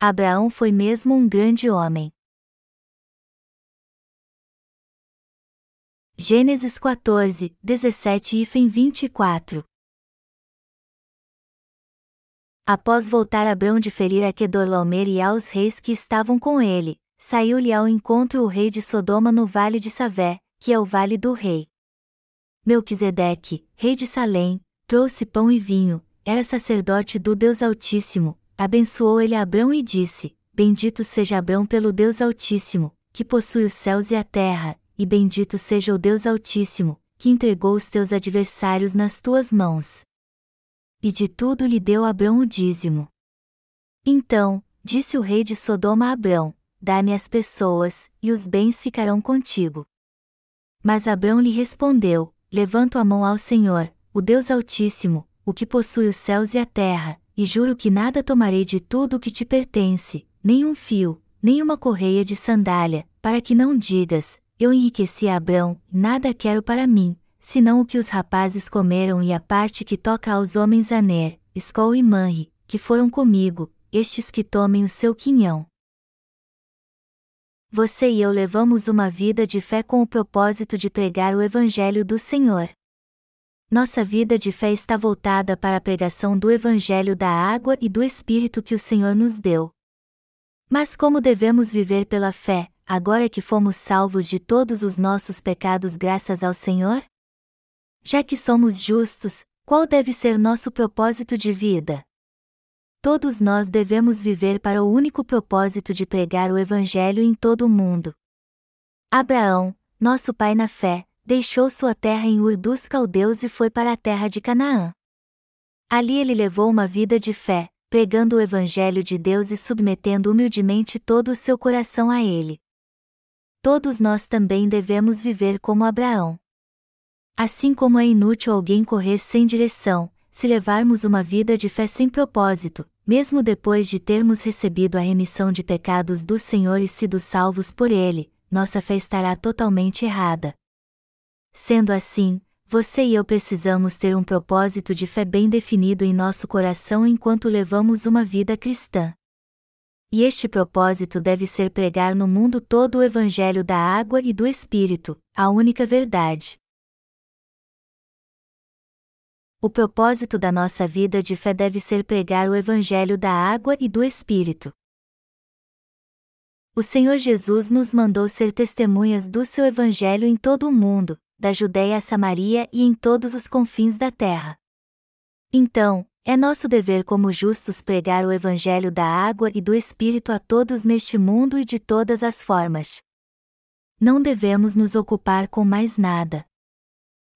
Abraão foi mesmo um grande homem. Gênesis 14, 17 e 24 Após voltar Abrão de ferir a Kedorlaomer e aos reis que estavam com ele, saiu-lhe ao encontro o rei de Sodoma no vale de Savé, que é o vale do rei. Melquisedeque, rei de Salém, trouxe pão e vinho, era sacerdote do Deus Altíssimo, abençoou ele Abrão e disse: Bendito seja Abrão pelo Deus Altíssimo, que possui os céus e a terra, e bendito seja o Deus Altíssimo, que entregou os teus adversários nas tuas mãos. E de tudo lhe deu Abrão o dízimo. Então, disse o rei de Sodoma a Abrão: Dá-me as pessoas, e os bens ficarão contigo. Mas Abrão lhe respondeu: Levanto a mão ao Senhor, o Deus Altíssimo, o que possui os céus e a terra, e juro que nada tomarei de tudo o que te pertence, nem um fio, nem uma correia de sandália, para que não digas: Eu enriqueci a Abrão, nada quero para mim, senão o que os rapazes comeram e a parte que toca aos homens Aner, Escol e Manri, que foram comigo, estes que tomem o seu quinhão. Você e eu levamos uma vida de fé com o propósito de pregar o Evangelho do Senhor. Nossa vida de fé está voltada para a pregação do Evangelho da água e do Espírito que o Senhor nos deu. Mas como devemos viver pela fé, agora que fomos salvos de todos os nossos pecados graças ao Senhor? Já que somos justos, qual deve ser nosso propósito de vida? Todos nós devemos viver para o único propósito de pregar o Evangelho em todo o mundo. Abraão, nosso pai na fé, deixou sua terra em Ur dos Caldeus e foi para a terra de Canaã. Ali ele levou uma vida de fé, pregando o Evangelho de Deus e submetendo humildemente todo o seu coração a ele. Todos nós também devemos viver como Abraão. Assim como é inútil alguém correr sem direção, se levarmos uma vida de fé sem propósito, mesmo depois de termos recebido a remissão de pecados do Senhor e sido salvos por Ele, nossa fé estará totalmente errada. Sendo assim, você e eu precisamos ter um propósito de fé bem definido em nosso coração enquanto levamos uma vida cristã. E este propósito deve ser pregar no mundo todo o Evangelho da água e do Espírito, a única verdade. O propósito da nossa vida de fé deve ser pregar o Evangelho da água e do Espírito. O Senhor Jesus nos mandou ser testemunhas do seu Evangelho em todo o mundo, da Judéia a Samaria e em todos os confins da terra. Então, é nosso dever como justos pregar o Evangelho da água e do Espírito a todos neste mundo e de todas as formas. Não devemos nos ocupar com mais nada.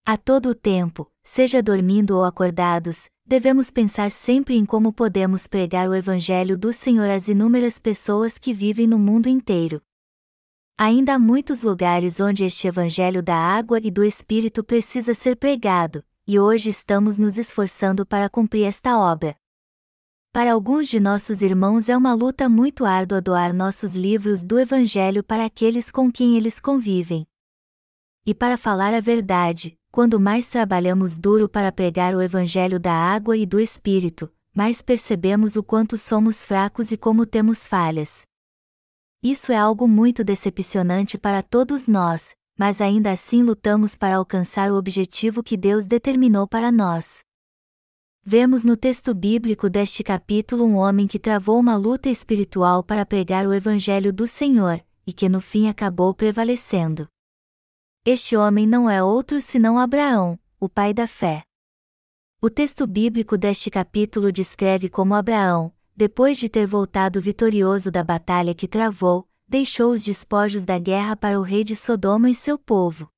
A todo o tempo, seja dormindo ou acordados, devemos pensar sempre em como podemos pregar o Evangelho do Senhor às inúmeras pessoas que vivem no mundo inteiro. Ainda há muitos lugares onde este Evangelho da água e do Espírito precisa ser pregado, e hoje estamos nos esforçando para cumprir esta obra. Para alguns de nossos irmãos é uma luta muito árdua doar nossos livros do Evangelho para aqueles com quem eles convivem. E para falar a verdade, quando mais trabalhamos duro para pregar o Evangelho da água e do Espírito, mais percebemos o quanto somos fracos e como temos falhas. Isso é algo muito decepcionante para todos nós, mas ainda assim lutamos para alcançar o objetivo que Deus determinou para nós. Vemos no texto bíblico deste capítulo um homem que travou uma luta espiritual para pregar o Evangelho do Senhor, e que no fim acabou prevalecendo. Este homem não é outro senão Abraão, o pai da fé. O texto bíblico deste capítulo descreve como Abraão, depois de ter voltado vitorioso da batalha que travou, deixou os despojos da guerra para o rei de Sodoma e seu povo.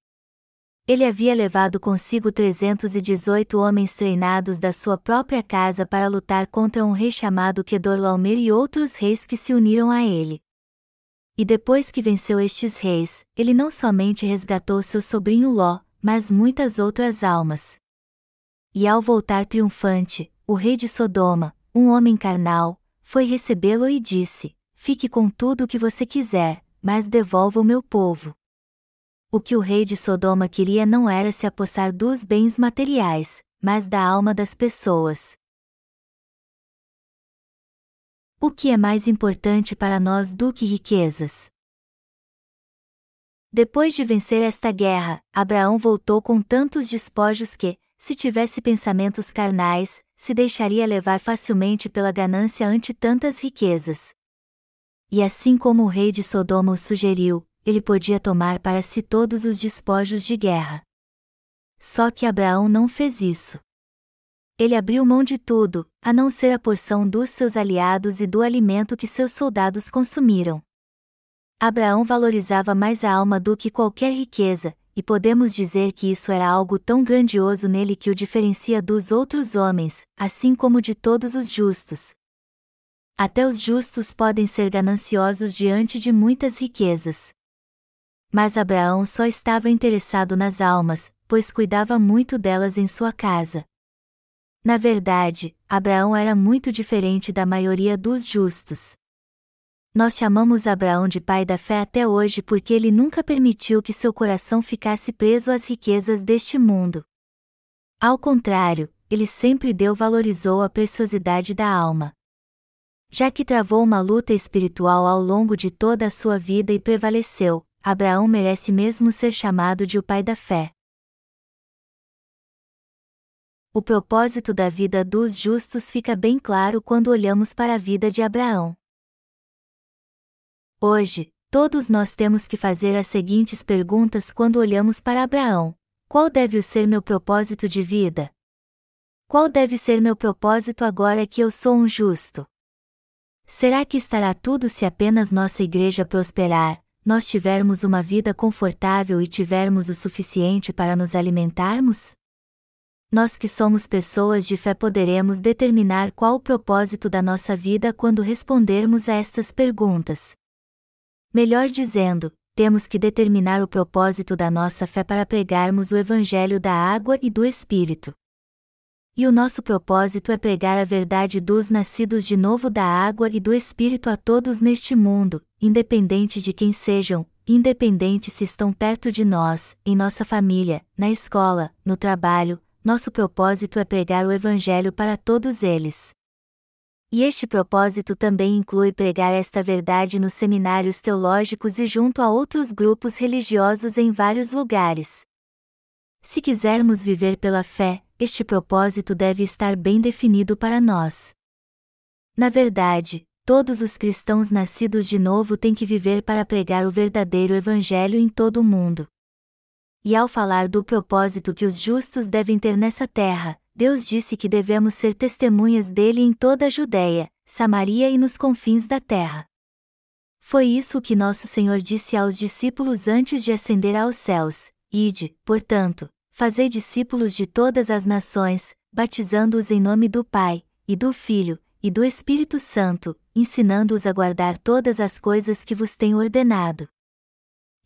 Ele havia levado consigo 318 homens treinados da sua própria casa para lutar contra um rei chamado Kedorlaomer e outros reis que se uniram a ele. E depois que venceu estes reis, ele não somente resgatou seu sobrinho Ló, mas muitas outras almas. E ao voltar triunfante, o rei de Sodoma, um homem carnal, foi recebê-lo e disse: Fique com tudo o que você quiser, mas devolva o meu povo. O que o rei de Sodoma queria não era se apossar dos bens materiais, mas da alma das pessoas. O que é mais importante para nós do que riquezas? Depois de vencer esta guerra, Abraão voltou com tantos despojos que, se tivesse pensamentos carnais, se deixaria levar facilmente pela ganância ante tantas riquezas. E assim como o rei de Sodoma o sugeriu, ele podia tomar para si todos os despojos de guerra. Só que Abraão não fez isso. Ele abriu mão de tudo, a não ser a porção dos seus aliados e do alimento que seus soldados consumiram. Abraão valorizava mais a alma do que qualquer riqueza, e podemos dizer que isso era algo tão grandioso nele que o diferencia dos outros homens, assim como de todos os justos. Até os justos podem ser gananciosos diante de muitas riquezas. Mas Abraão só estava interessado nas almas, pois cuidava muito delas em sua casa. Na verdade, Abraão era muito diferente da maioria dos justos. Nós chamamos Abraão de pai da fé até hoje porque ele nunca permitiu que seu coração ficasse preso às riquezas deste mundo. Ao contrário, ele sempre deu valorizou a preciosidade da alma. Já que travou uma luta espiritual ao longo de toda a sua vida e prevaleceu, Abraão merece mesmo ser chamado de o pai da fé. O propósito da vida dos justos fica bem claro quando olhamos para a vida de Abraão. Hoje, todos nós temos que fazer as seguintes perguntas quando olhamos para Abraão: Qual deve ser meu propósito de vida? Qual deve ser meu propósito agora que eu sou um justo? Será que estará tudo se apenas nossa igreja prosperar, nós tivermos uma vida confortável e tivermos o suficiente para nos alimentarmos? Nós que somos pessoas de fé poderemos determinar qual o propósito da nossa vida quando respondermos a estas perguntas. Melhor dizendo, temos que determinar o propósito da nossa fé para pregarmos o Evangelho da água e do Espírito. E o nosso propósito é pregar a verdade dos nascidos de novo da água e do Espírito a todos neste mundo, independente de quem sejam, independente se estão perto de nós, em nossa família, na escola, no trabalho, nosso propósito é pregar o Evangelho para todos eles. E este propósito também inclui pregar esta verdade nos seminários teológicos e junto a outros grupos religiosos em vários lugares. Se quisermos viver pela fé, este propósito deve estar bem definido para nós. Na verdade, todos os cristãos nascidos de novo têm que viver para pregar o verdadeiro Evangelho em todo o mundo. E ao falar do propósito que os justos devem ter nessa terra, Deus disse que devemos ser testemunhas dele em toda a Judéia, Samaria e nos confins da terra. Foi isso que nosso Senhor disse aos discípulos antes de ascender aos céus: Ide, portanto, fazei discípulos de todas as nações, batizando-os em nome do Pai, e do Filho, e do Espírito Santo, ensinando-os a guardar todas as coisas que vos tenho ordenado.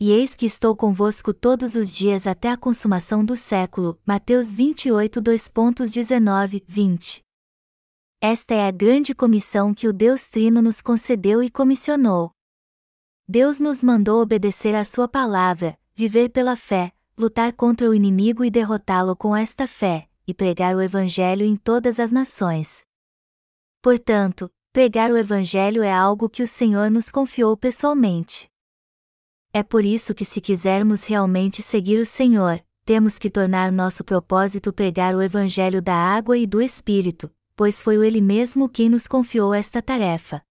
E eis que estou convosco todos os dias até a consumação do século. Mateus 28, 2.19, 20. Esta é a grande comissão que o Deus Trino nos concedeu e comissionou. Deus nos mandou obedecer à Sua palavra, viver pela fé, lutar contra o inimigo e derrotá-lo com esta fé, e pregar o Evangelho em todas as nações. Portanto, pregar o Evangelho é algo que o Senhor nos confiou pessoalmente. É por isso que, se quisermos realmente seguir o Senhor, temos que tornar nosso propósito pregar o Evangelho da água e do Espírito, pois foi Ele mesmo quem nos confiou esta tarefa.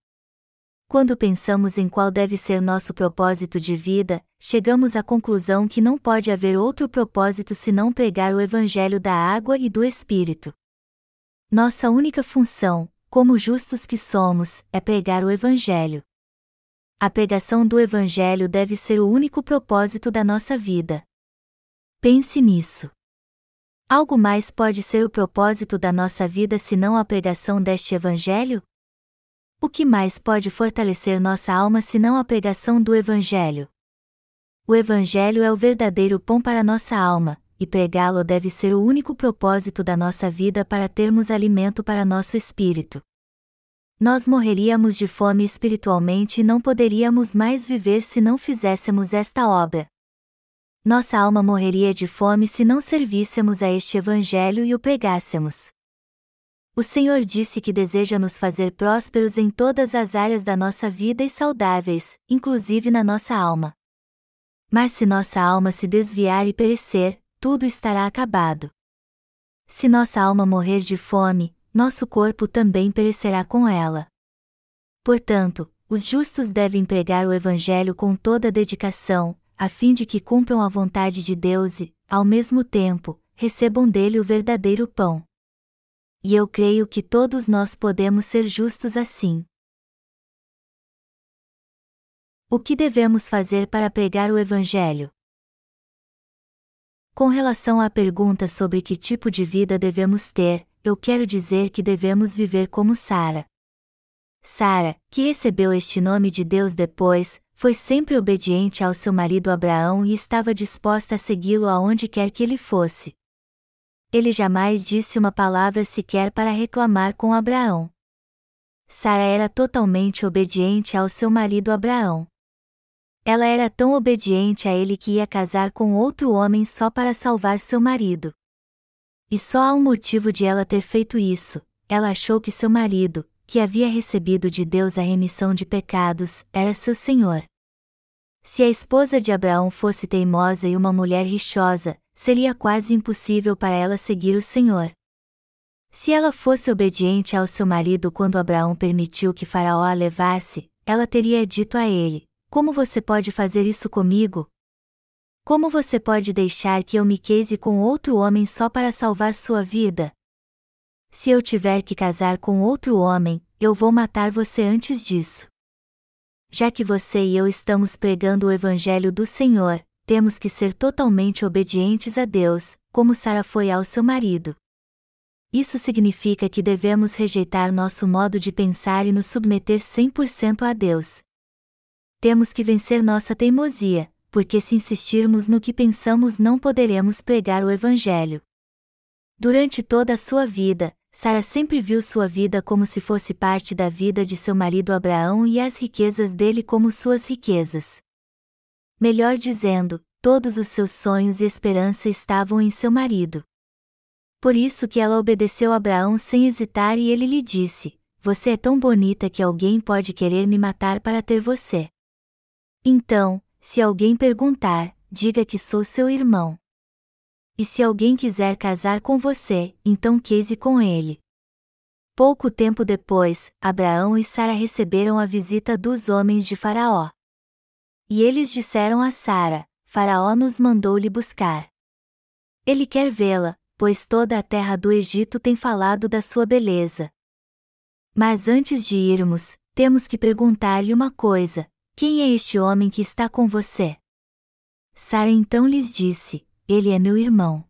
Quando pensamos em qual deve ser nosso propósito de vida, chegamos à conclusão que não pode haver outro propósito senão pregar o Evangelho da água e do Espírito. Nossa única função, como justos que somos, é pregar o Evangelho. A pregação do Evangelho deve ser o único propósito da nossa vida. Pense nisso. Algo mais pode ser o propósito da nossa vida senão a pregação deste Evangelho? O que mais pode fortalecer nossa alma senão a pregação do Evangelho? O Evangelho é o verdadeiro pão para nossa alma, e pregá-lo deve ser o único propósito da nossa vida para termos alimento para nosso espírito nós morreríamos de fome espiritualmente e não poderíamos mais viver se não fizéssemos esta obra. Nossa alma morreria de fome se não servíssemos a este Evangelho e o pregássemos. O Senhor disse que deseja nos fazer prósperos em todas as áreas da nossa vida e saudáveis, inclusive na nossa alma. Mas se nossa alma se desviar e perecer, tudo estará acabado. Se nossa alma morrer de fome, nosso corpo também perecerá com ela. Portanto, os justos devem pregar o Evangelho com toda dedicação, a fim de que cumpram a vontade de Deus e, ao mesmo tempo, recebam dele o verdadeiro pão. E eu creio que todos nós podemos ser justos assim. O que devemos fazer para pregar o Evangelho? Com relação à pergunta sobre que tipo de vida devemos ter, eu quero dizer que devemos viver como Sara. Sara, que recebeu este nome de Deus depois, foi sempre obediente ao seu marido Abraão e estava disposta a segui-lo aonde quer que ele fosse. Ele jamais disse uma palavra sequer para reclamar com Abraão. Sara era totalmente obediente ao seu marido Abraão. Ela era tão obediente a ele que ia casar com outro homem só para salvar seu marido. E só há um motivo de ela ter feito isso: ela achou que seu marido, que havia recebido de Deus a remissão de pecados, era seu senhor. Se a esposa de Abraão fosse teimosa e uma mulher rixosa, seria quase impossível para ela seguir o Senhor. Se ela fosse obediente ao seu marido quando Abraão permitiu que Faraó a levasse, ela teria dito a ele: como você pode fazer isso comigo? Como você pode deixar que eu me case com outro homem só para salvar sua vida? Se eu tiver que casar com outro homem, eu vou matar você antes disso. Já que você e eu estamos pregando o Evangelho do Senhor, temos que ser totalmente obedientes a Deus, como Sara foi ao seu marido. Isso significa que devemos rejeitar nosso modo de pensar e nos submeter 100% a Deus, temos que vencer nossa teimosia, porque se insistirmos no que pensamos não poderemos pregar o Evangelho. Durante toda a sua vida, Sara sempre viu sua vida como se fosse parte da vida de seu marido Abraão e as riquezas dele como suas riquezas. Melhor dizendo, todos os seus sonhos e esperança estavam em seu marido. Por isso que ela obedeceu Abraão sem hesitar e ele lhe disse: Você é tão bonita que alguém pode querer me matar para ter você. Então, se alguém perguntar, diga que sou seu irmão. E se alguém quiser casar com você, então case com ele. Pouco tempo depois, Abraão e Sara receberam a visita dos homens de Faraó. E eles disseram a Sara: Faraó nos mandou lhe buscar. Ele quer vê-la, pois toda a terra do Egito tem falado da sua beleza. Mas antes de irmos, temos que perguntar-lhe uma coisa: quem é este homem que está com você? Sara então lhes disse: Ele é meu irmão.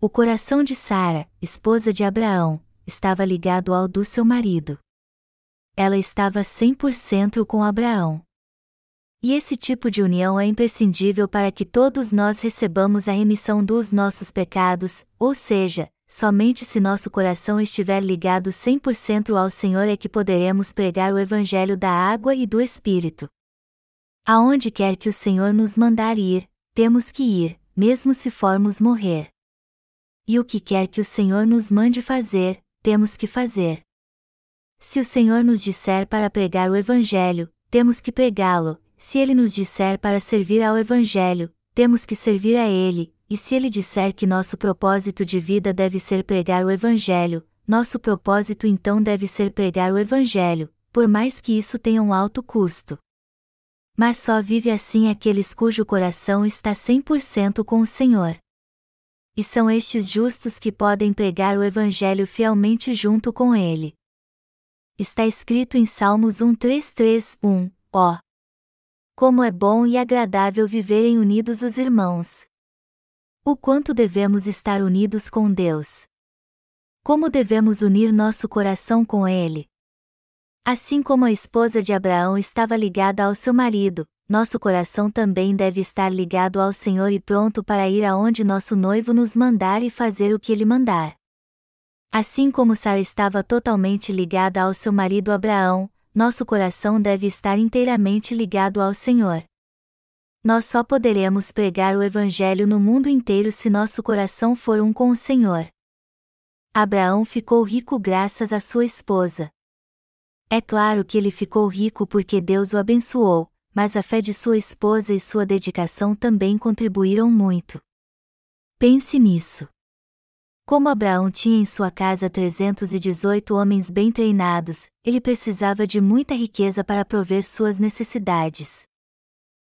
O coração de Sara, esposa de Abraão, estava ligado ao do seu marido. Ela estava 100% com Abraão. E esse tipo de união é imprescindível para que todos nós recebamos a remissão dos nossos pecados, ou seja, Somente se nosso coração estiver ligado 100% ao Senhor é que poderemos pregar o Evangelho da água e do Espírito. Aonde quer que o Senhor nos mandar ir, temos que ir, mesmo se formos morrer. E o que quer que o Senhor nos mande fazer, temos que fazer. Se o Senhor nos disser para pregar o Evangelho, temos que pregá-lo, se ele nos disser para servir ao Evangelho, temos que servir a ele, e se ele disser que nosso propósito de vida deve ser pregar o Evangelho, nosso propósito então deve ser pregar o Evangelho, por mais que isso tenha um alto custo. Mas só vive assim aqueles cujo coração está 100% com o Senhor. E são estes justos que podem pregar o Evangelho fielmente junto com ele. Está escrito em Salmos 133:1, ó. Como é bom e agradável viverem unidos os irmãos. O quanto devemos estar unidos com Deus. Como devemos unir nosso coração com Ele? Assim como a esposa de Abraão estava ligada ao seu marido, nosso coração também deve estar ligado ao Senhor e pronto para ir aonde nosso noivo nos mandar e fazer o que ele mandar. Assim como Sara estava totalmente ligada ao seu marido Abraão, nosso coração deve estar inteiramente ligado ao Senhor. Nós só poderemos pregar o Evangelho no mundo inteiro se nosso coração for um com o Senhor. Abraão ficou rico graças à sua esposa. É claro que ele ficou rico porque Deus o abençoou, mas a fé de sua esposa e sua dedicação também contribuíram muito. Pense nisso. Como Abraão tinha em sua casa 318 homens bem treinados, ele precisava de muita riqueza para prover suas necessidades.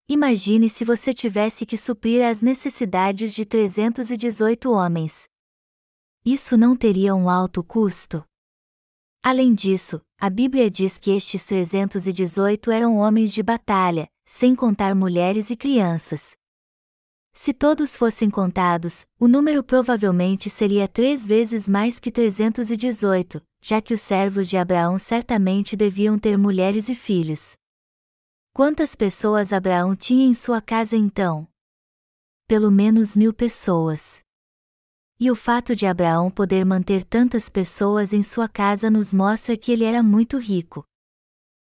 Imagine se você tivesse que suprir as necessidades de 318 homens. Isso não teria um alto custo? Além disso, a Bíblia diz que estes 318 eram homens de batalha, sem contar mulheres e crianças. Se todos fossem contados, o número provavelmente seria três vezes mais que 318, já que os servos de Abraão certamente deviam ter mulheres e filhos. Quantas pessoas Abraão tinha em sua casa então? Pelo menos mil pessoas. E o fato de Abraão poder manter tantas pessoas em sua casa nos mostra que ele era muito rico.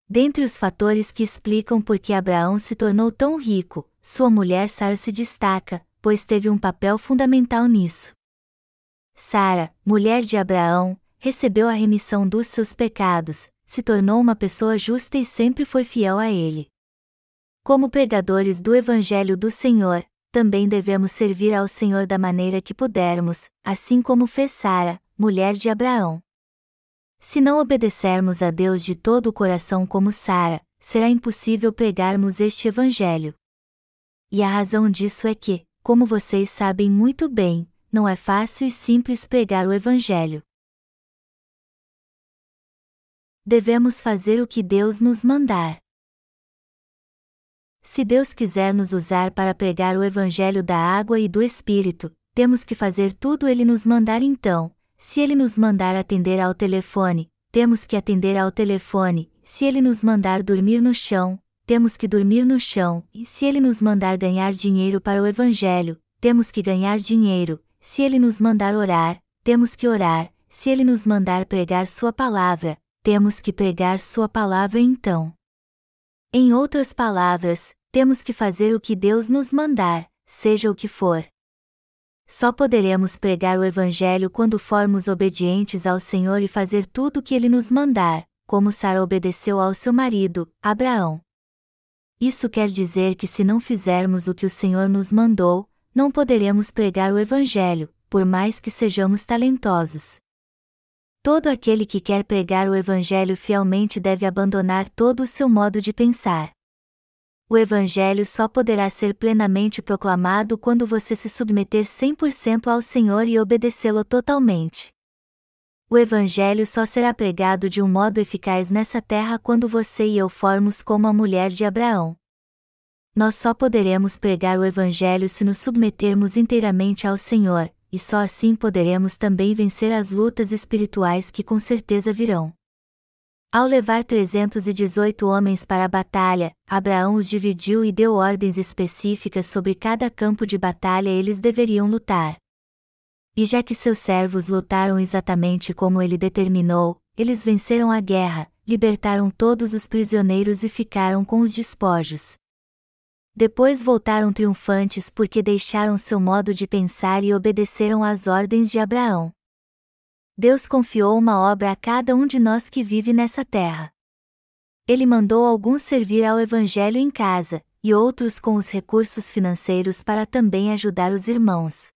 Dentre os fatores que explicam por que Abraão se tornou tão rico, sua mulher Sara se destaca, pois teve um papel fundamental nisso. Sara, mulher de Abraão, recebeu a remissão dos seus pecados, se tornou uma pessoa justa e sempre foi fiel a ele. Como pregadores do Evangelho do Senhor, também devemos servir ao Senhor da maneira que pudermos, assim como fez Sara, mulher de Abraão. Se não obedecermos a Deus de todo o coração como Sara, será impossível pregarmos este Evangelho. E a razão disso é que, como vocês sabem muito bem, não é fácil e simples pregar o Evangelho. Devemos fazer o que Deus nos mandar. Se Deus quiser nos usar para pregar o Evangelho da água e do Espírito, temos que fazer tudo Ele nos mandar então. Se Ele nos mandar atender ao telefone, temos que atender ao telefone. Se Ele nos mandar dormir no chão, temos que dormir no chão, e se ele nos mandar ganhar dinheiro para o Evangelho, temos que ganhar dinheiro, se ele nos mandar orar, temos que orar, se ele nos mandar pregar Sua palavra, temos que pregar Sua palavra então. Em outras palavras, temos que fazer o que Deus nos mandar, seja o que for. Só poderemos pregar o Evangelho quando formos obedientes ao Senhor e fazer tudo o que Ele nos mandar, como Sara obedeceu ao seu marido, Abraão. Isso quer dizer que se não fizermos o que o Senhor nos mandou, não poderemos pregar o Evangelho, por mais que sejamos talentosos. Todo aquele que quer pregar o Evangelho fielmente deve abandonar todo o seu modo de pensar. O Evangelho só poderá ser plenamente proclamado quando você se submeter 100% ao Senhor e obedecê-lo totalmente. O Evangelho só será pregado de um modo eficaz nessa terra quando você e eu formos como a mulher de Abraão. Nós só poderemos pregar o Evangelho se nos submetermos inteiramente ao Senhor, e só assim poderemos também vencer as lutas espirituais que com certeza virão. Ao levar 318 homens para a batalha, Abraão os dividiu e deu ordens específicas sobre cada campo de batalha eles deveriam lutar. E já que seus servos lutaram exatamente como ele determinou, eles venceram a guerra, libertaram todos os prisioneiros e ficaram com os despojos. Depois voltaram triunfantes porque deixaram seu modo de pensar e obedeceram às ordens de Abraão. Deus confiou uma obra a cada um de nós que vive nessa terra. Ele mandou alguns servir ao Evangelho em casa, e outros com os recursos financeiros para também ajudar os irmãos.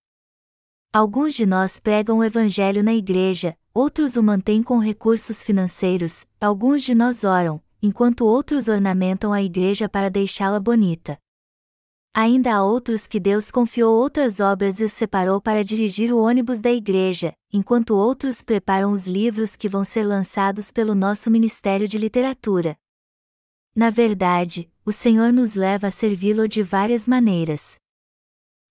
Alguns de nós pregam o Evangelho na igreja, outros o mantêm com recursos financeiros, alguns de nós oram, enquanto outros ornamentam a igreja para deixá-la bonita. Ainda há outros que Deus confiou outras obras e os separou para dirigir o ônibus da igreja, enquanto outros preparam os livros que vão ser lançados pelo nosso Ministério de Literatura. Na verdade, o Senhor nos leva a servi-lo de várias maneiras.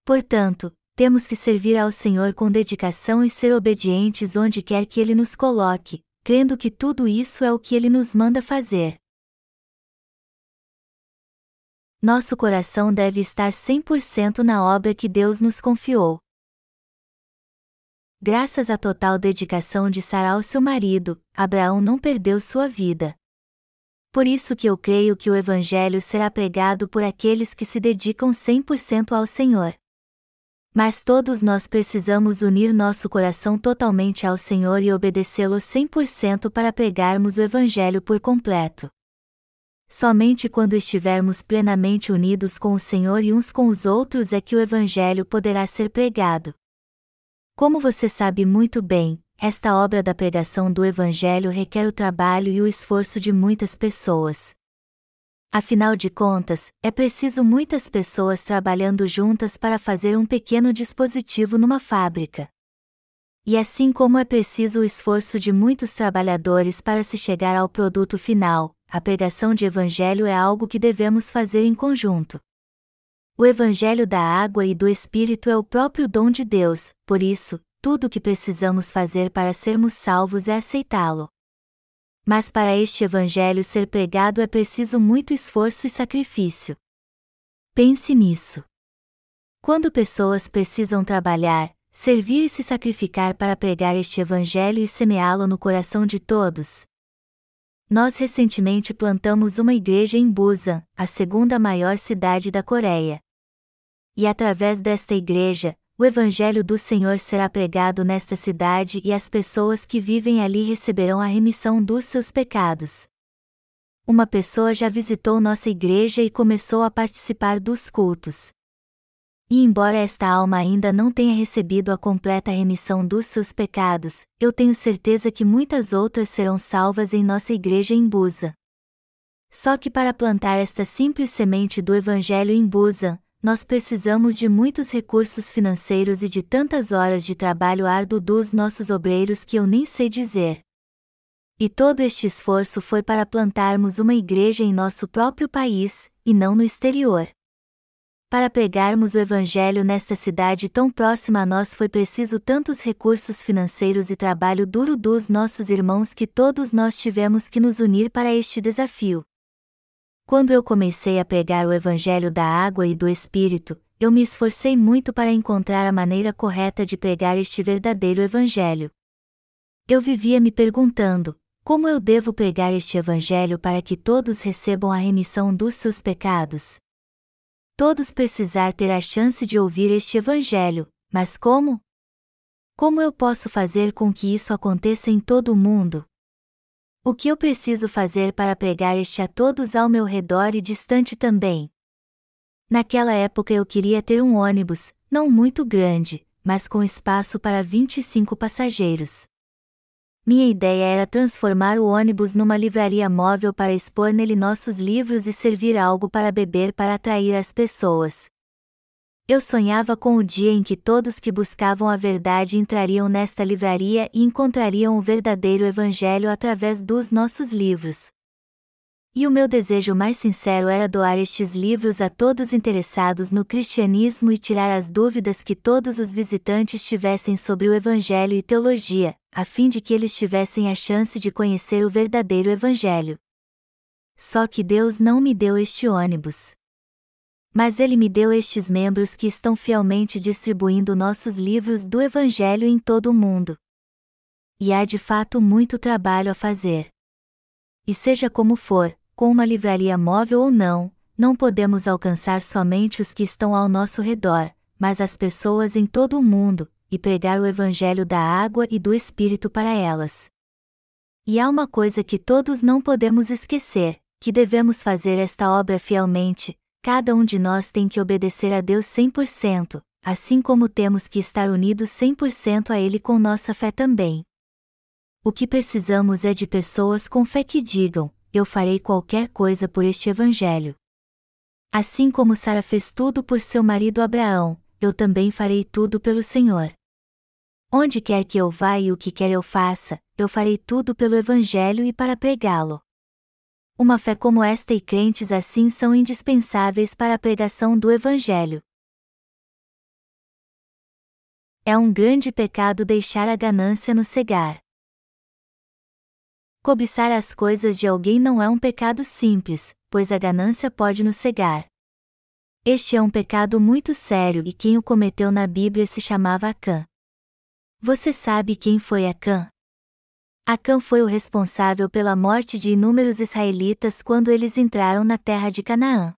Portanto, temos que servir ao Senhor com dedicação e ser obedientes onde quer que Ele nos coloque, crendo que tudo isso é o que Ele nos manda fazer. Nosso coração deve estar 100% na obra que Deus nos confiou. Graças à total dedicação de Sara ao seu marido, Abraão não perdeu sua vida. Por isso que eu creio que o Evangelho será pregado por aqueles que se dedicam 100% ao Senhor. Mas todos nós precisamos unir nosso coração totalmente ao Senhor e obedecê-lo 100% para pregarmos o Evangelho por completo. Somente quando estivermos plenamente unidos com o Senhor e uns com os outros é que o Evangelho poderá ser pregado. Como você sabe muito bem, esta obra da pregação do Evangelho requer o trabalho e o esforço de muitas pessoas. Afinal de contas, é preciso muitas pessoas trabalhando juntas para fazer um pequeno dispositivo numa fábrica. E assim como é preciso o esforço de muitos trabalhadores para se chegar ao produto final, a pregação de Evangelho é algo que devemos fazer em conjunto. O Evangelho da água e do Espírito é o próprio dom de Deus, por isso, tudo o que precisamos fazer para sermos salvos é aceitá-lo. Mas para este Evangelho ser pregado é preciso muito esforço e sacrifício. Pense nisso. Quando pessoas precisam trabalhar, servir e se sacrificar para pregar este Evangelho e semeá-lo no coração de todos. Nós recentemente plantamos uma igreja em Busan, a segunda maior cidade da Coreia. E através desta igreja, o Evangelho do Senhor será pregado nesta cidade e as pessoas que vivem ali receberão a remissão dos seus pecados. Uma pessoa já visitou nossa igreja e começou a participar dos cultos. E embora esta alma ainda não tenha recebido a completa remissão dos seus pecados, eu tenho certeza que muitas outras serão salvas em nossa igreja em Busa. Só que para plantar esta simples semente do Evangelho em Busa, nós precisamos de muitos recursos financeiros e de tantas horas de trabalho árduo dos nossos obreiros que eu nem sei dizer. E todo este esforço foi para plantarmos uma igreja em nosso próprio país, e não no exterior. Para pregarmos o Evangelho nesta cidade tão próxima a nós foi preciso tantos recursos financeiros e trabalho duro dos nossos irmãos que todos nós tivemos que nos unir para este desafio. Quando eu comecei a pregar o Evangelho da água e do Espírito, eu me esforcei muito para encontrar a maneira correta de pregar este verdadeiro Evangelho. Eu vivia me perguntando: como eu devo pregar este Evangelho para que todos recebam a remissão dos seus pecados? Todos precisar ter a chance de ouvir este Evangelho, mas como? Como eu posso fazer com que isso aconteça em todo o mundo? O que eu preciso fazer para pregar este a todos ao meu redor e distante também? Naquela época eu queria ter um ônibus, não muito grande, mas com espaço para 25 passageiros. Minha ideia era transformar o ônibus numa livraria móvel para expor nele nossos livros e servir algo para beber para atrair as pessoas. Eu sonhava com o dia em que todos que buscavam a verdade entrariam nesta livraria e encontrariam o verdadeiro Evangelho através dos nossos livros. E o meu desejo mais sincero era doar estes livros a todos interessados no cristianismo e tirar as dúvidas que todos os visitantes tivessem sobre o Evangelho e teologia, a fim de que eles tivessem a chance de conhecer o verdadeiro Evangelho. Só que Deus não me deu este ônibus. Mas ele me deu estes membros que estão fielmente distribuindo nossos livros do Evangelho em todo o mundo. E há de fato muito trabalho a fazer. E seja como for, com uma livraria móvel ou não, não podemos alcançar somente os que estão ao nosso redor, mas as pessoas em todo o mundo, e pregar o Evangelho da água e do Espírito para elas. E há uma coisa que todos não podemos esquecer: que devemos fazer esta obra fielmente, Cada um de nós tem que obedecer a Deus 100%, assim como temos que estar unidos 100% a Ele com nossa fé também. O que precisamos é de pessoas com fé que digam: Eu farei qualquer coisa por este Evangelho. Assim como Sara fez tudo por seu marido Abraão, eu também farei tudo pelo Senhor. Onde quer que eu vá e o que quer eu faça, eu farei tudo pelo Evangelho e para pregá-lo. Uma fé como esta e crentes assim são indispensáveis para a pregação do Evangelho. É um grande pecado deixar a ganância nos cegar. Cobiçar as coisas de alguém não é um pecado simples, pois a ganância pode nos cegar. Este é um pecado muito sério e quem o cometeu na Bíblia se chamava Acã. Você sabe quem foi Acã? Acã foi o responsável pela morte de inúmeros israelitas quando eles entraram na terra de Canaã.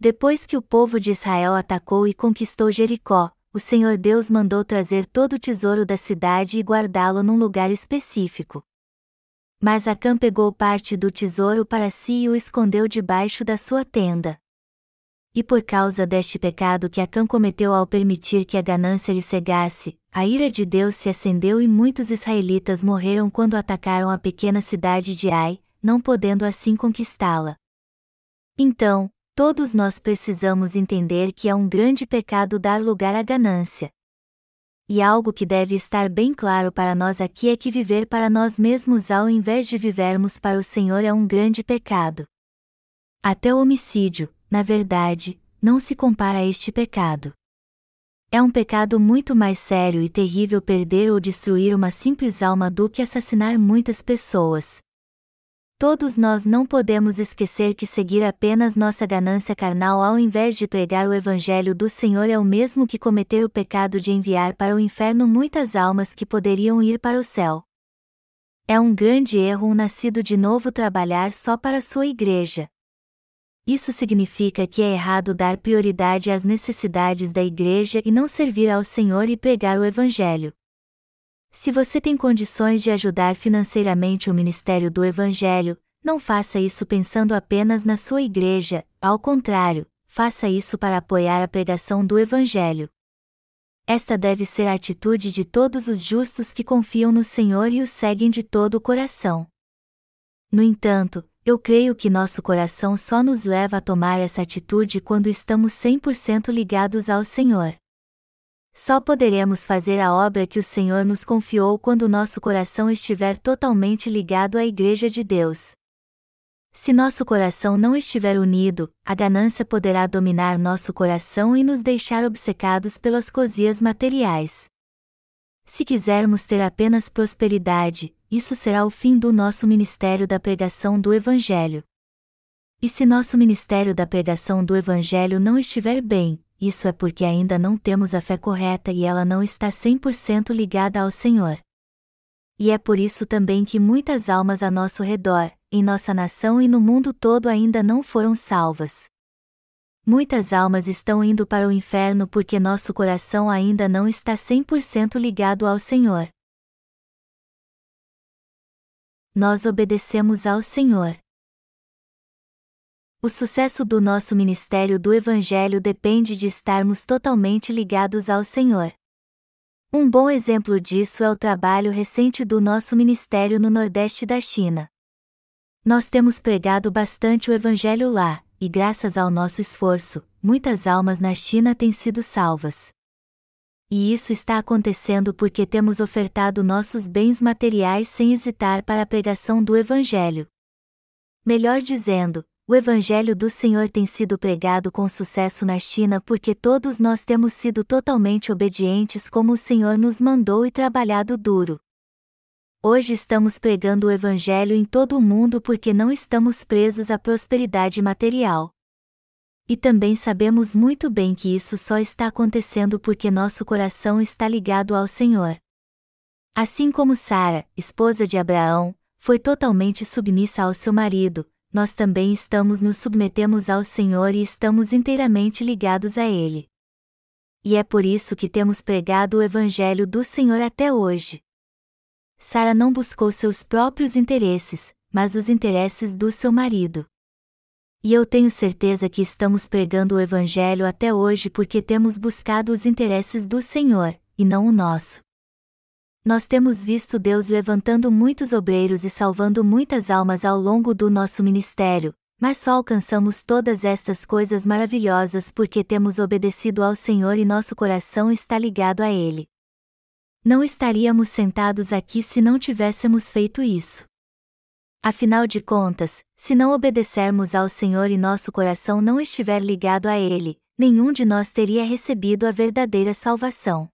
Depois que o povo de Israel atacou e conquistou Jericó, o Senhor Deus mandou trazer todo o tesouro da cidade e guardá-lo num lugar específico. Mas Acã pegou parte do tesouro para si e o escondeu debaixo da sua tenda. E por causa deste pecado que Acã cometeu ao permitir que a ganância lhe cegasse, a ira de Deus se acendeu e muitos israelitas morreram quando atacaram a pequena cidade de Ai, não podendo assim conquistá-la. Então, todos nós precisamos entender que é um grande pecado dar lugar à ganância. E algo que deve estar bem claro para nós aqui é que viver para nós mesmos ao invés de vivermos para o Senhor é um grande pecado. Até o homicídio, na verdade, não se compara a este pecado. É um pecado muito mais sério e terrível perder ou destruir uma simples alma do que assassinar muitas pessoas. Todos nós não podemos esquecer que seguir apenas nossa ganância carnal ao invés de pregar o Evangelho do Senhor é o mesmo que cometer o pecado de enviar para o inferno muitas almas que poderiam ir para o céu. É um grande erro um nascido de novo trabalhar só para sua igreja. Isso significa que é errado dar prioridade às necessidades da igreja e não servir ao Senhor e pregar o Evangelho. Se você tem condições de ajudar financeiramente o ministério do Evangelho, não faça isso pensando apenas na sua igreja, ao contrário, faça isso para apoiar a pregação do Evangelho. Esta deve ser a atitude de todos os justos que confiam no Senhor e o seguem de todo o coração. No entanto, eu creio que nosso coração só nos leva a tomar essa atitude quando estamos 100% ligados ao Senhor. Só poderemos fazer a obra que o Senhor nos confiou quando nosso coração estiver totalmente ligado à Igreja de Deus. Se nosso coração não estiver unido, a ganância poderá dominar nosso coração e nos deixar obcecados pelas cozias materiais. Se quisermos ter apenas prosperidade, isso será o fim do nosso ministério da pregação do Evangelho. E se nosso ministério da pregação do Evangelho não estiver bem, isso é porque ainda não temos a fé correta e ela não está 100% ligada ao Senhor. E é por isso também que muitas almas a nosso redor, em nossa nação e no mundo todo ainda não foram salvas. Muitas almas estão indo para o inferno porque nosso coração ainda não está 100% ligado ao Senhor nós obedecemos ao Senhor. O sucesso do nosso ministério do Evangelho depende de estarmos totalmente ligados ao Senhor. Um bom exemplo disso é o trabalho recente do nosso ministério no Nordeste da China. Nós temos pregado bastante o Evangelho lá, e graças ao nosso esforço, muitas almas na China têm sido salvas. E isso está acontecendo porque temos ofertado nossos bens materiais sem hesitar para a pregação do Evangelho. Melhor dizendo, o Evangelho do Senhor tem sido pregado com sucesso na China porque todos nós temos sido totalmente obedientes como o Senhor nos mandou e trabalhado duro. Hoje estamos pregando o Evangelho em todo o mundo porque não estamos presos à prosperidade material. E também sabemos muito bem que isso só está acontecendo porque nosso coração está ligado ao Senhor. Assim como Sara, esposa de Abraão, foi totalmente submissa ao seu marido, nós também estamos nos submetemos ao Senhor e estamos inteiramente ligados a Ele. E é por isso que temos pregado o Evangelho do Senhor até hoje. Sara não buscou seus próprios interesses, mas os interesses do seu marido. E eu tenho certeza que estamos pregando o Evangelho até hoje porque temos buscado os interesses do Senhor, e não o nosso. Nós temos visto Deus levantando muitos obreiros e salvando muitas almas ao longo do nosso ministério, mas só alcançamos todas estas coisas maravilhosas porque temos obedecido ao Senhor e nosso coração está ligado a Ele. Não estaríamos sentados aqui se não tivéssemos feito isso. Afinal de contas, se não obedecermos ao Senhor e nosso coração não estiver ligado a Ele, nenhum de nós teria recebido a verdadeira salvação.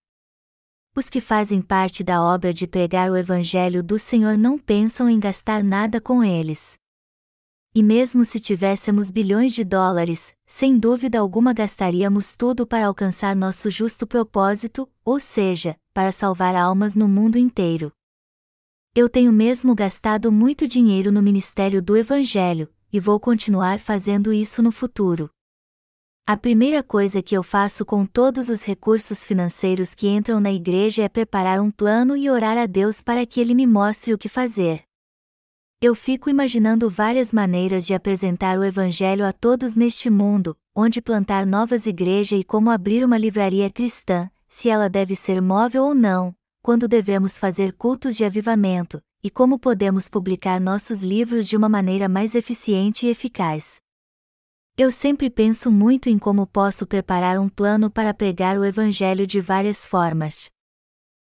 Os que fazem parte da obra de pregar o Evangelho do Senhor não pensam em gastar nada com eles. E mesmo se tivéssemos bilhões de dólares, sem dúvida alguma gastaríamos tudo para alcançar nosso justo propósito, ou seja, para salvar almas no mundo inteiro. Eu tenho mesmo gastado muito dinheiro no ministério do Evangelho, e vou continuar fazendo isso no futuro. A primeira coisa que eu faço com todos os recursos financeiros que entram na igreja é preparar um plano e orar a Deus para que Ele me mostre o que fazer. Eu fico imaginando várias maneiras de apresentar o Evangelho a todos neste mundo, onde plantar novas igrejas e como abrir uma livraria cristã, se ela deve ser móvel ou não, quando devemos fazer cultos de avivamento, e como podemos publicar nossos livros de uma maneira mais eficiente e eficaz. Eu sempre penso muito em como posso preparar um plano para pregar o Evangelho de várias formas.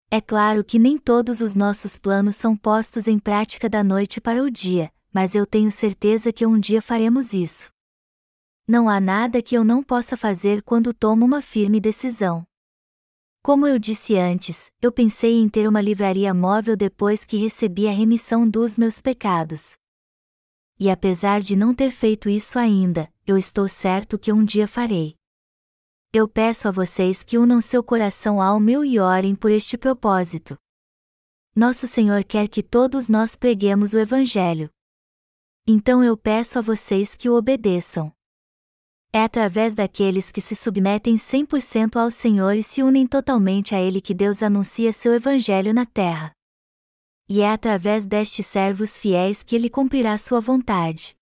É claro que nem todos os nossos planos são postos em prática da noite para o dia, mas eu tenho certeza que um dia faremos isso. Não há nada que eu não possa fazer quando tomo uma firme decisão. Como eu disse antes, eu pensei em ter uma livraria móvel depois que recebi a remissão dos meus pecados. E apesar de não ter feito isso ainda, eu estou certo que um dia farei eu peço a vocês que unam seu coração ao meu e orem por este propósito. Nosso Senhor quer que todos nós preguemos o Evangelho. Então eu peço a vocês que o obedeçam. É através daqueles que se submetem 100% ao Senhor e se unem totalmente a Ele que Deus anuncia seu Evangelho na terra. E é através destes servos fiéis que Ele cumprirá sua vontade.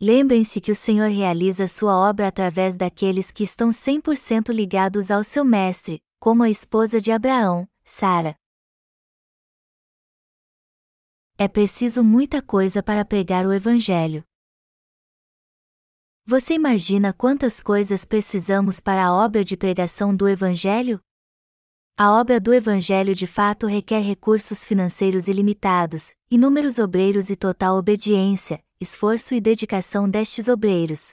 Lembrem-se que o Senhor realiza sua obra através daqueles que estão 100% ligados ao seu Mestre, como a esposa de Abraão, Sara. É preciso muita coisa para pregar o Evangelho. Você imagina quantas coisas precisamos para a obra de pregação do Evangelho? A obra do Evangelho de fato requer recursos financeiros ilimitados, inúmeros obreiros e total obediência, esforço e dedicação destes obreiros.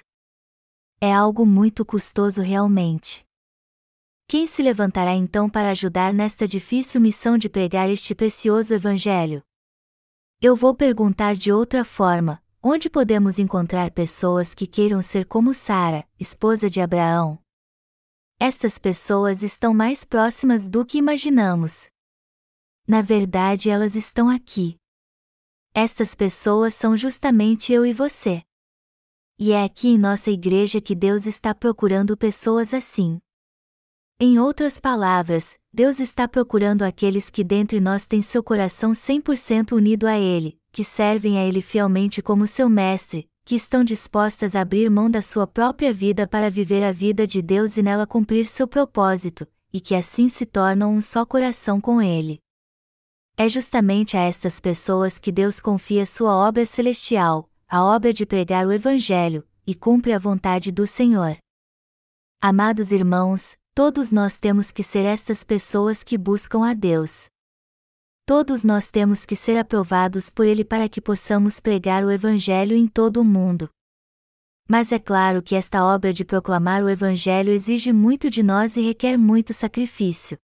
É algo muito custoso realmente. Quem se levantará então para ajudar nesta difícil missão de pregar este precioso Evangelho? Eu vou perguntar de outra forma: onde podemos encontrar pessoas que queiram ser como Sara, esposa de Abraão? Estas pessoas estão mais próximas do que imaginamos. Na verdade, elas estão aqui. Estas pessoas são justamente eu e você. E é aqui em nossa igreja que Deus está procurando pessoas assim. Em outras palavras, Deus está procurando aqueles que dentre nós têm seu coração 100% unido a Ele, que servem a Ele fielmente como seu mestre, que estão dispostas a abrir mão da sua própria vida para viver a vida de Deus e nela cumprir seu propósito, e que assim se tornam um só coração com Ele. É justamente a estas pessoas que Deus confia sua obra celestial, a obra de pregar o Evangelho, e cumpre a vontade do Senhor. Amados irmãos, todos nós temos que ser estas pessoas que buscam a Deus. Todos nós temos que ser aprovados por Ele para que possamos pregar o Evangelho em todo o mundo. Mas é claro que esta obra de proclamar o Evangelho exige muito de nós e requer muito sacrifício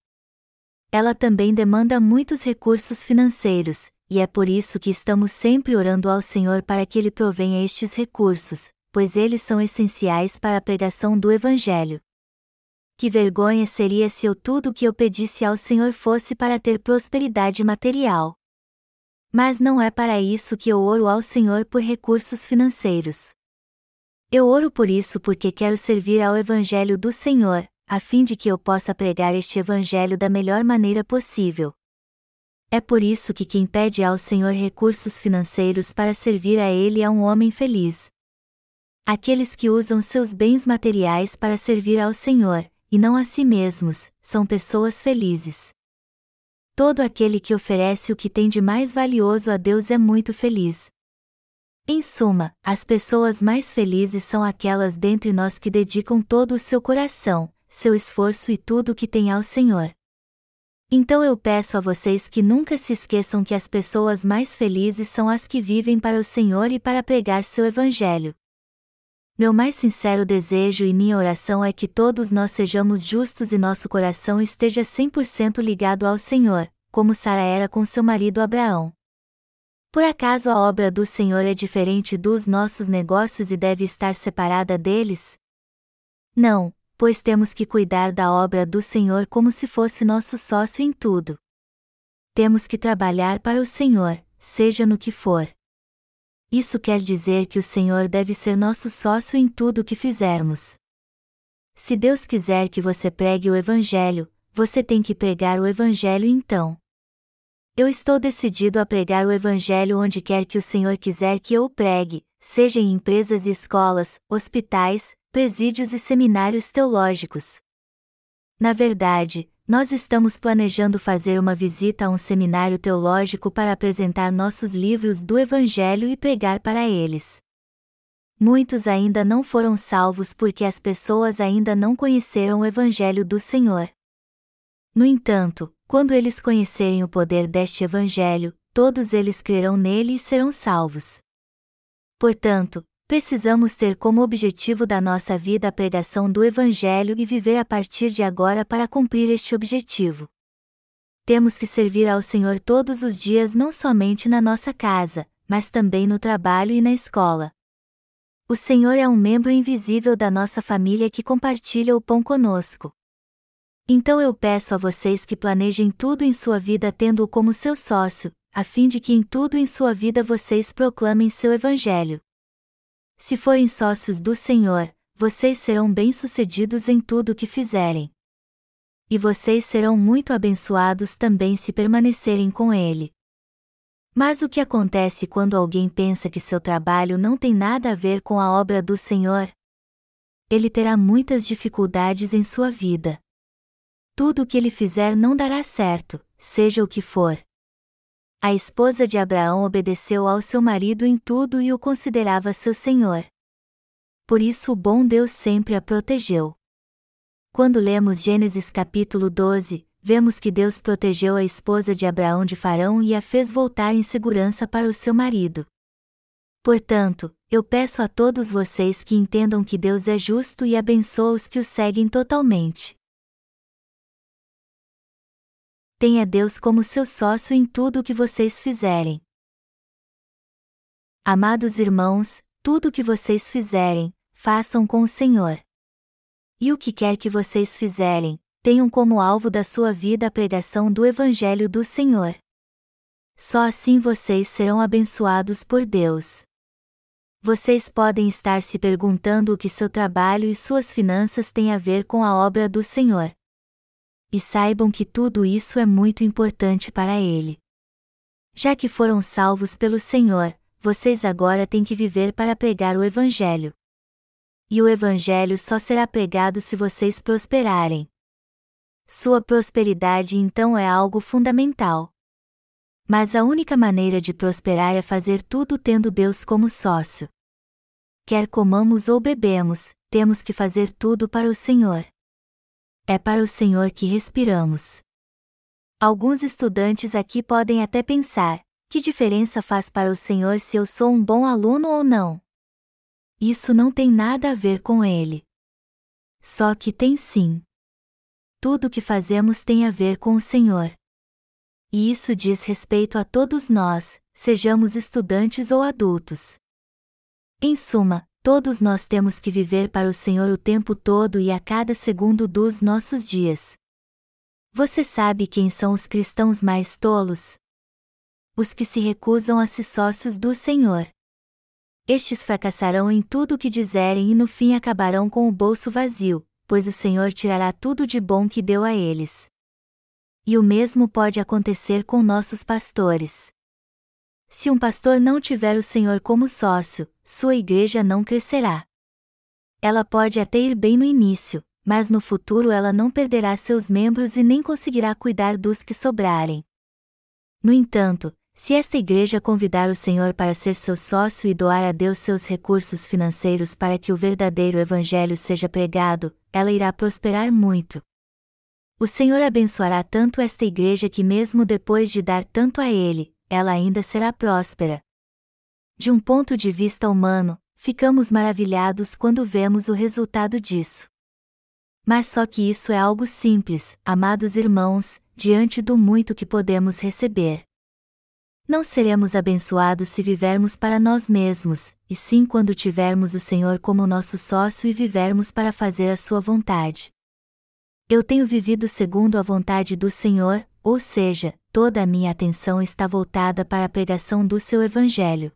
ela também demanda muitos recursos financeiros, e é por isso que estamos sempre orando ao Senhor para que Ele provenha estes recursos, pois eles são essenciais para a pregação do Evangelho. Que vergonha seria se eu tudo o que eu pedisse ao Senhor fosse para ter prosperidade material. Mas não é para isso que eu oro ao Senhor por recursos financeiros. Eu oro por isso porque quero servir ao Evangelho do Senhor, a fim de que eu possa pregar este Evangelho da melhor maneira possível. É por isso que quem pede ao Senhor recursos financeiros para servir a Ele é um homem feliz. Aqueles que usam seus bens materiais para servir ao Senhor, e não a si mesmos, são pessoas felizes. Todo aquele que oferece o que tem de mais valioso a Deus é muito feliz. Em suma, as pessoas mais felizes são aquelas dentre nós que dedicam todo o seu coração, seu esforço e tudo o que tem ao Senhor. Então eu peço a vocês que nunca se esqueçam que as pessoas mais felizes são as que vivem para o Senhor e para pregar seu Evangelho. Meu mais sincero desejo e minha oração é que todos nós sejamos justos e nosso coração esteja 100% ligado ao Senhor, como Sara era com seu marido Abraão. Por acaso a obra do Senhor é diferente dos nossos negócios e deve estar separada deles? Não, pois temos que cuidar da obra do Senhor como se fosse nosso sócio em tudo. Temos que trabalhar para o Senhor, seja no que for. Isso quer dizer que o Senhor deve ser nosso sócio em tudo o que fizermos. se Deus quiser que você pregue o Evangelho, você tem que pregar o Evangelho então. Eu estou decidido a pregar o Evangelho onde quer que o Senhor quiser que eu o pregue, seja em empresas e escolas, hospitais, presídios e seminários teológicos. Na verdade, nós estamos planejando fazer uma visita a um seminário teológico para apresentar nossos livros do Evangelho e pregar para eles. Muitos ainda não foram salvos porque as pessoas ainda não conheceram o Evangelho do Senhor. No entanto, quando eles conhecerem o poder deste Evangelho, todos eles crerão nele e serão salvos. Portanto, precisamos ter como objetivo da nossa vida a pregação do Evangelho e viver a partir de agora para cumprir este objetivo. Temos que servir ao Senhor todos os dias não somente na nossa casa, mas também no trabalho e na escola. O Senhor é um membro invisível da nossa família que compartilha o pão conosco. Então eu peço a vocês que planejem tudo em sua vida tendo-o como seu sócio, a fim de que em tudo em sua vida vocês proclamem seu Evangelho. Se forem sócios do Senhor, vocês serão bem-sucedidos em tudo o que fizerem. E vocês serão muito abençoados também se permanecerem com Ele. Mas o que acontece quando alguém pensa que seu trabalho não tem nada a ver com a obra do Senhor? Ele terá muitas dificuldades em sua vida. Tudo o que ele fizer não dará certo, seja o que for. A esposa de Abraão obedeceu ao seu marido em tudo e o considerava seu senhor. Por isso o bom Deus sempre a protegeu. Quando lemos Gênesis capítulo 12, vemos que Deus protegeu a esposa de Abraão de Farão e a fez voltar em segurança para o seu marido. Portanto, eu peço a todos vocês que entendam que Deus é justo e abençoa os que o seguem totalmente. Tenha Deus como seu sócio em tudo o que vocês fizerem. Amados irmãos, tudo o que vocês fizerem, façam com o Senhor. E o que quer que vocês fizerem, tenham como alvo da sua vida a pregação do Evangelho do Senhor. Só assim vocês serão abençoados por Deus. Vocês podem estar se perguntando o que seu trabalho e suas finanças têm a ver com a obra do Senhor. E saibam que tudo isso é muito importante para Ele. Já que foram salvos pelo Senhor, vocês agora têm que viver para pregar o Evangelho. E o Evangelho só será pregado se vocês prosperarem. Sua prosperidade então é algo fundamental. Mas a única maneira de prosperar é fazer tudo tendo Deus como sócio. Quer comamos ou bebemos, temos que fazer tudo para o Senhor. É para o Senhor que respiramos. Alguns estudantes aqui podem até pensar: que diferença faz para o Senhor se eu sou um bom aluno ou não? Isso não tem nada a ver com ele. Só que tem sim tudo o que fazemos tem a ver com o Senhor. E isso diz respeito a todos nós, sejamos estudantes ou adultos. Em suma, todos nós temos que viver para o Senhor o tempo todo e a cada segundo dos nossos dias. Você sabe quem são os cristãos mais tolos? Os que se recusam a ser sócios do Senhor. Estes fracassarão em tudo o que dizerem e no fim acabarão com o bolso vazio, pois o Senhor tirará tudo de bom que deu a eles. E o mesmo pode acontecer com nossos pastores. Se um pastor não tiver o Senhor como sócio, sua igreja não crescerá. Ela pode até ir bem no início, mas no futuro ela não perderá seus membros e nem conseguirá cuidar dos que sobrarem. No entanto, se esta igreja convidar o Senhor para ser seu sócio e doar a Deus seus recursos financeiros para que o verdadeiro Evangelho seja pregado, ela irá prosperar muito. O Senhor abençoará tanto esta igreja que, mesmo depois de dar tanto a Ele, ela ainda será próspera. De um ponto de vista humano, ficamos maravilhados quando vemos o resultado disso. Mas só que isso é algo simples, amados irmãos, diante do muito que podemos receber. Não seremos abençoados se vivermos para nós mesmos, e sim quando tivermos o Senhor como nosso sócio e vivermos para fazer a Sua vontade. Eu tenho vivido segundo a vontade do Senhor, ou seja, toda a minha atenção está voltada para a pregação do seu Evangelho.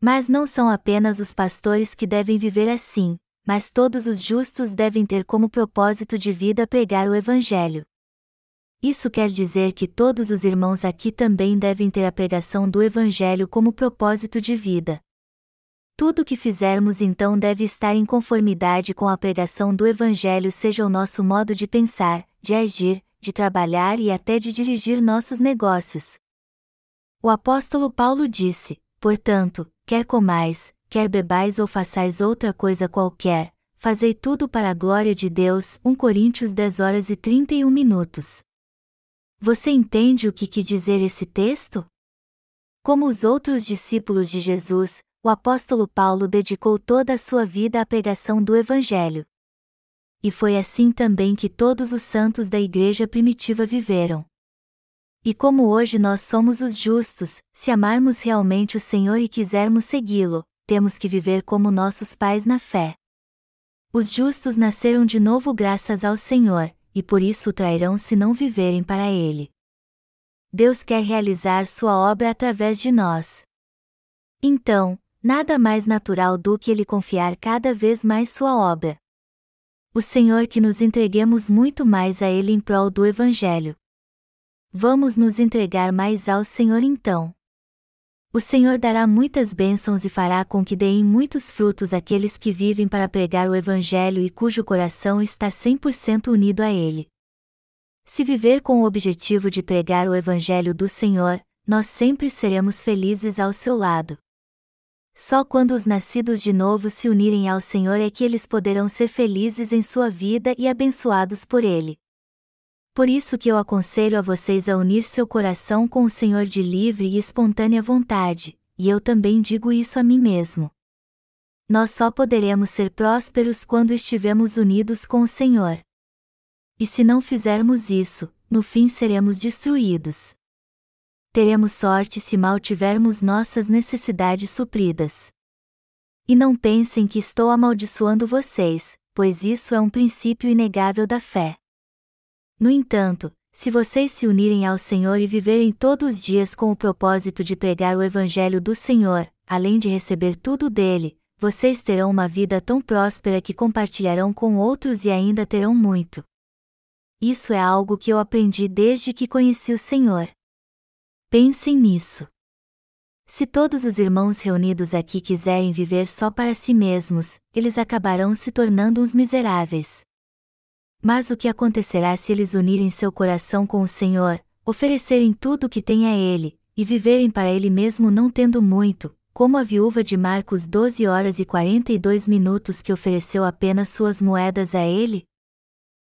Mas não são apenas os pastores que devem viver assim, mas todos os justos devem ter como propósito de vida pregar o Evangelho. Isso quer dizer que todos os irmãos aqui também devem ter a pregação do Evangelho como propósito de vida. Tudo o que fizermos então deve estar em conformidade com a pregação do Evangelho, seja o nosso modo de pensar, de agir, de trabalhar e até de dirigir nossos negócios. O apóstolo Paulo disse: Portanto, quer comais, quer bebais ou façais outra coisa qualquer, fazei tudo para a glória de Deus. 1 Coríntios 10 horas e 31 minutos. Você entende o que quer dizer esse texto? Como os outros discípulos de Jesus, o apóstolo Paulo dedicou toda a sua vida à pregação do Evangelho. E foi assim também que todos os santos da igreja primitiva viveram. E como hoje nós somos os justos, se amarmos realmente o Senhor e quisermos segui-lo, temos que viver como nossos pais na fé. Os justos nasceram de novo graças ao Senhor, e por isso o trairão se não viverem para ele. Deus quer realizar sua obra através de nós. Então, nada mais natural do que ele confiar cada vez mais sua obra. O Senhor que nos entreguemos muito mais a ele em prol do Evangelho. Vamos nos entregar mais ao Senhor então. O Senhor dará muitas bênçãos e fará com que deem muitos frutos aqueles que vivem para pregar o Evangelho e cujo coração está 100% unido a Ele. Se viver com o objetivo de pregar o Evangelho do Senhor, nós sempre seremos felizes ao seu lado. Só quando os nascidos de novo se unirem ao Senhor é que eles poderão ser felizes em sua vida e abençoados por Ele. Por isso que eu aconselho a vocês a unir seu coração com o Senhor de livre e espontânea vontade, e eu também digo isso a mim mesmo. Nós só poderemos ser prósperos quando estivermos unidos com o Senhor. E se não fizermos isso, no fim seremos destruídos. Teremos sorte se mal tivermos nossas necessidades supridas. E não pensem que estou amaldiçoando vocês, pois isso é um princípio inegável da fé. No entanto, se vocês se unirem ao Senhor e viverem todos os dias com o propósito de pregar o Evangelho do Senhor, além de receber tudo dele, vocês terão uma vida tão próspera que compartilharão com outros e ainda terão muito. Isso é algo que eu aprendi desde que conheci o Senhor. Pensem nisso. Se todos os irmãos reunidos aqui quiserem viver só para si mesmos, eles acabarão se tornando uns miseráveis. Mas o que acontecerá se eles unirem seu coração com o Senhor, oferecerem tudo o que têm a Ele, e viverem para Ele mesmo não tendo muito, como a viúva de Marcos 12 horas e 42 minutos que ofereceu apenas suas moedas a Ele?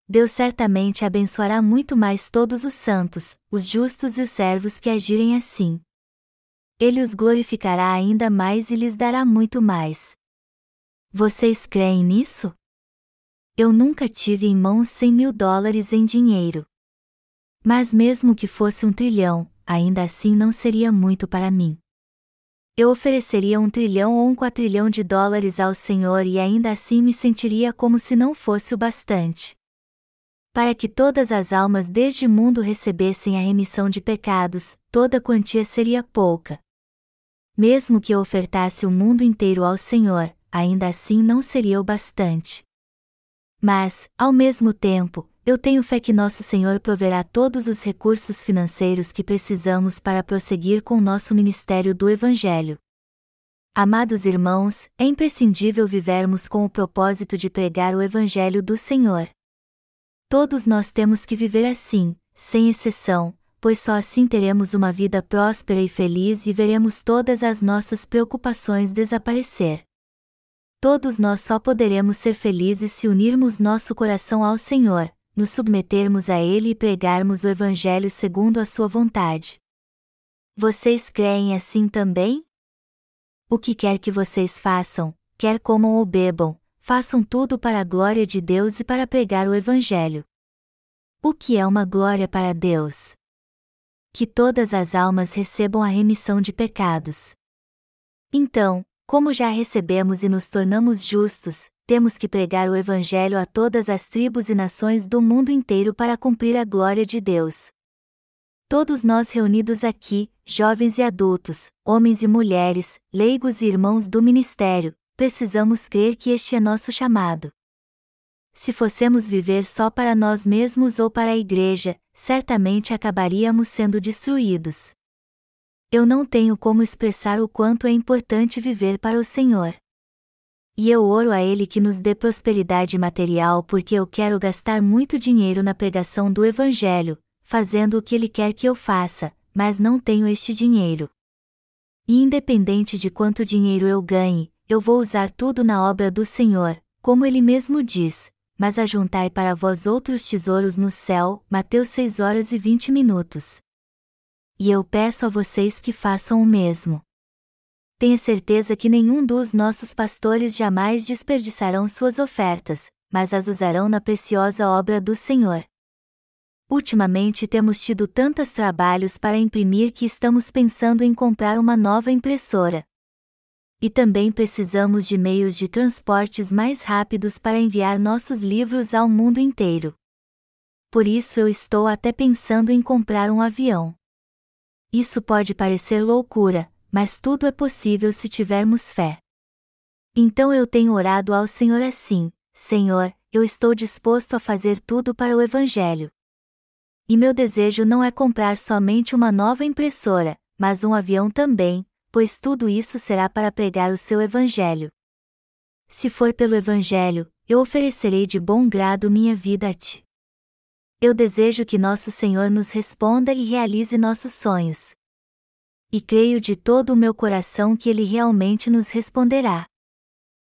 Deus certamente abençoará muito mais todos os santos, os justos e os servos que agirem assim. Ele os glorificará ainda mais e lhes dará muito mais. Vocês creem nisso? eu nunca tive em mãos 100 mil dólares em dinheiro. Mas mesmo que fosse um trilhão, ainda assim não seria muito para mim. Eu ofereceria um trilhão ou um quatrilhão de dólares ao Senhor e ainda assim me sentiria como se não fosse o bastante. Para que todas as almas deste mundo recebessem a remissão de pecados, toda quantia seria pouca. Mesmo que eu ofertasse o mundo inteiro ao Senhor, ainda assim não seria o bastante. Mas, ao mesmo tempo, eu tenho fé que nosso Senhor proverá todos os recursos financeiros que precisamos para prosseguir com o nosso ministério do Evangelho. Amados irmãos, é imprescindível vivermos com o propósito de pregar o Evangelho do Senhor. Todos nós temos que viver assim, sem exceção, pois só assim teremos uma vida próspera e feliz e veremos todas as nossas preocupações desaparecer. Todos nós só poderemos ser felizes se unirmos nosso coração ao Senhor, nos submetermos a Ele e pregarmos o Evangelho segundo a Sua vontade. Vocês creem assim também? O que quer que vocês façam, quer comam ou bebam, façam tudo para a glória de Deus e para pregar o Evangelho. O que é uma glória para Deus? Que todas as almas recebam a remissão de pecados. Então, como já recebemos e nos tornamos justos, temos que pregar o Evangelho a todas as tribos e nações do mundo inteiro para cumprir a glória de Deus. Todos nós reunidos aqui, jovens e adultos, homens e mulheres, leigos e irmãos do ministério, precisamos crer que este é nosso chamado. Se fossemos viver só para nós mesmos ou para a igreja, certamente acabaríamos sendo destruídos. Eu não tenho como expressar o quanto é importante viver para o Senhor. E eu oro a Ele que nos dê prosperidade material porque eu quero gastar muito dinheiro na pregação do Evangelho, fazendo o que Ele quer que eu faça, mas não tenho este dinheiro. E independente de quanto dinheiro eu ganhe, eu vou usar tudo na obra do Senhor, como Ele mesmo diz, mas ajuntai para vós outros tesouros no céu. Mateus 6 horas e 20 minutos e eu peço a vocês que façam o mesmo. Tenha certeza que nenhum dos nossos pastores jamais desperdiçarão suas ofertas, mas as usarão na preciosa obra do Senhor. Ultimamente temos tido tantos trabalhos para imprimir que estamos pensando em comprar uma nova impressora. E também precisamos de meios de transportes mais rápidos para enviar nossos livros ao mundo inteiro. Por isso eu estou até pensando em comprar um avião. Isso pode parecer loucura, mas tudo é possível se tivermos fé. Então eu tenho orado ao Senhor assim: Senhor, eu estou disposto a fazer tudo para o Evangelho. E meu desejo não é comprar somente uma nova impressora, mas um avião também, pois tudo isso será para pregar o seu Evangelho. Se for pelo Evangelho, eu oferecerei de bom grado minha vida a ti. Eu desejo que nosso Senhor nos responda e realize nossos sonhos. E creio de todo o meu coração que Ele realmente nos responderá.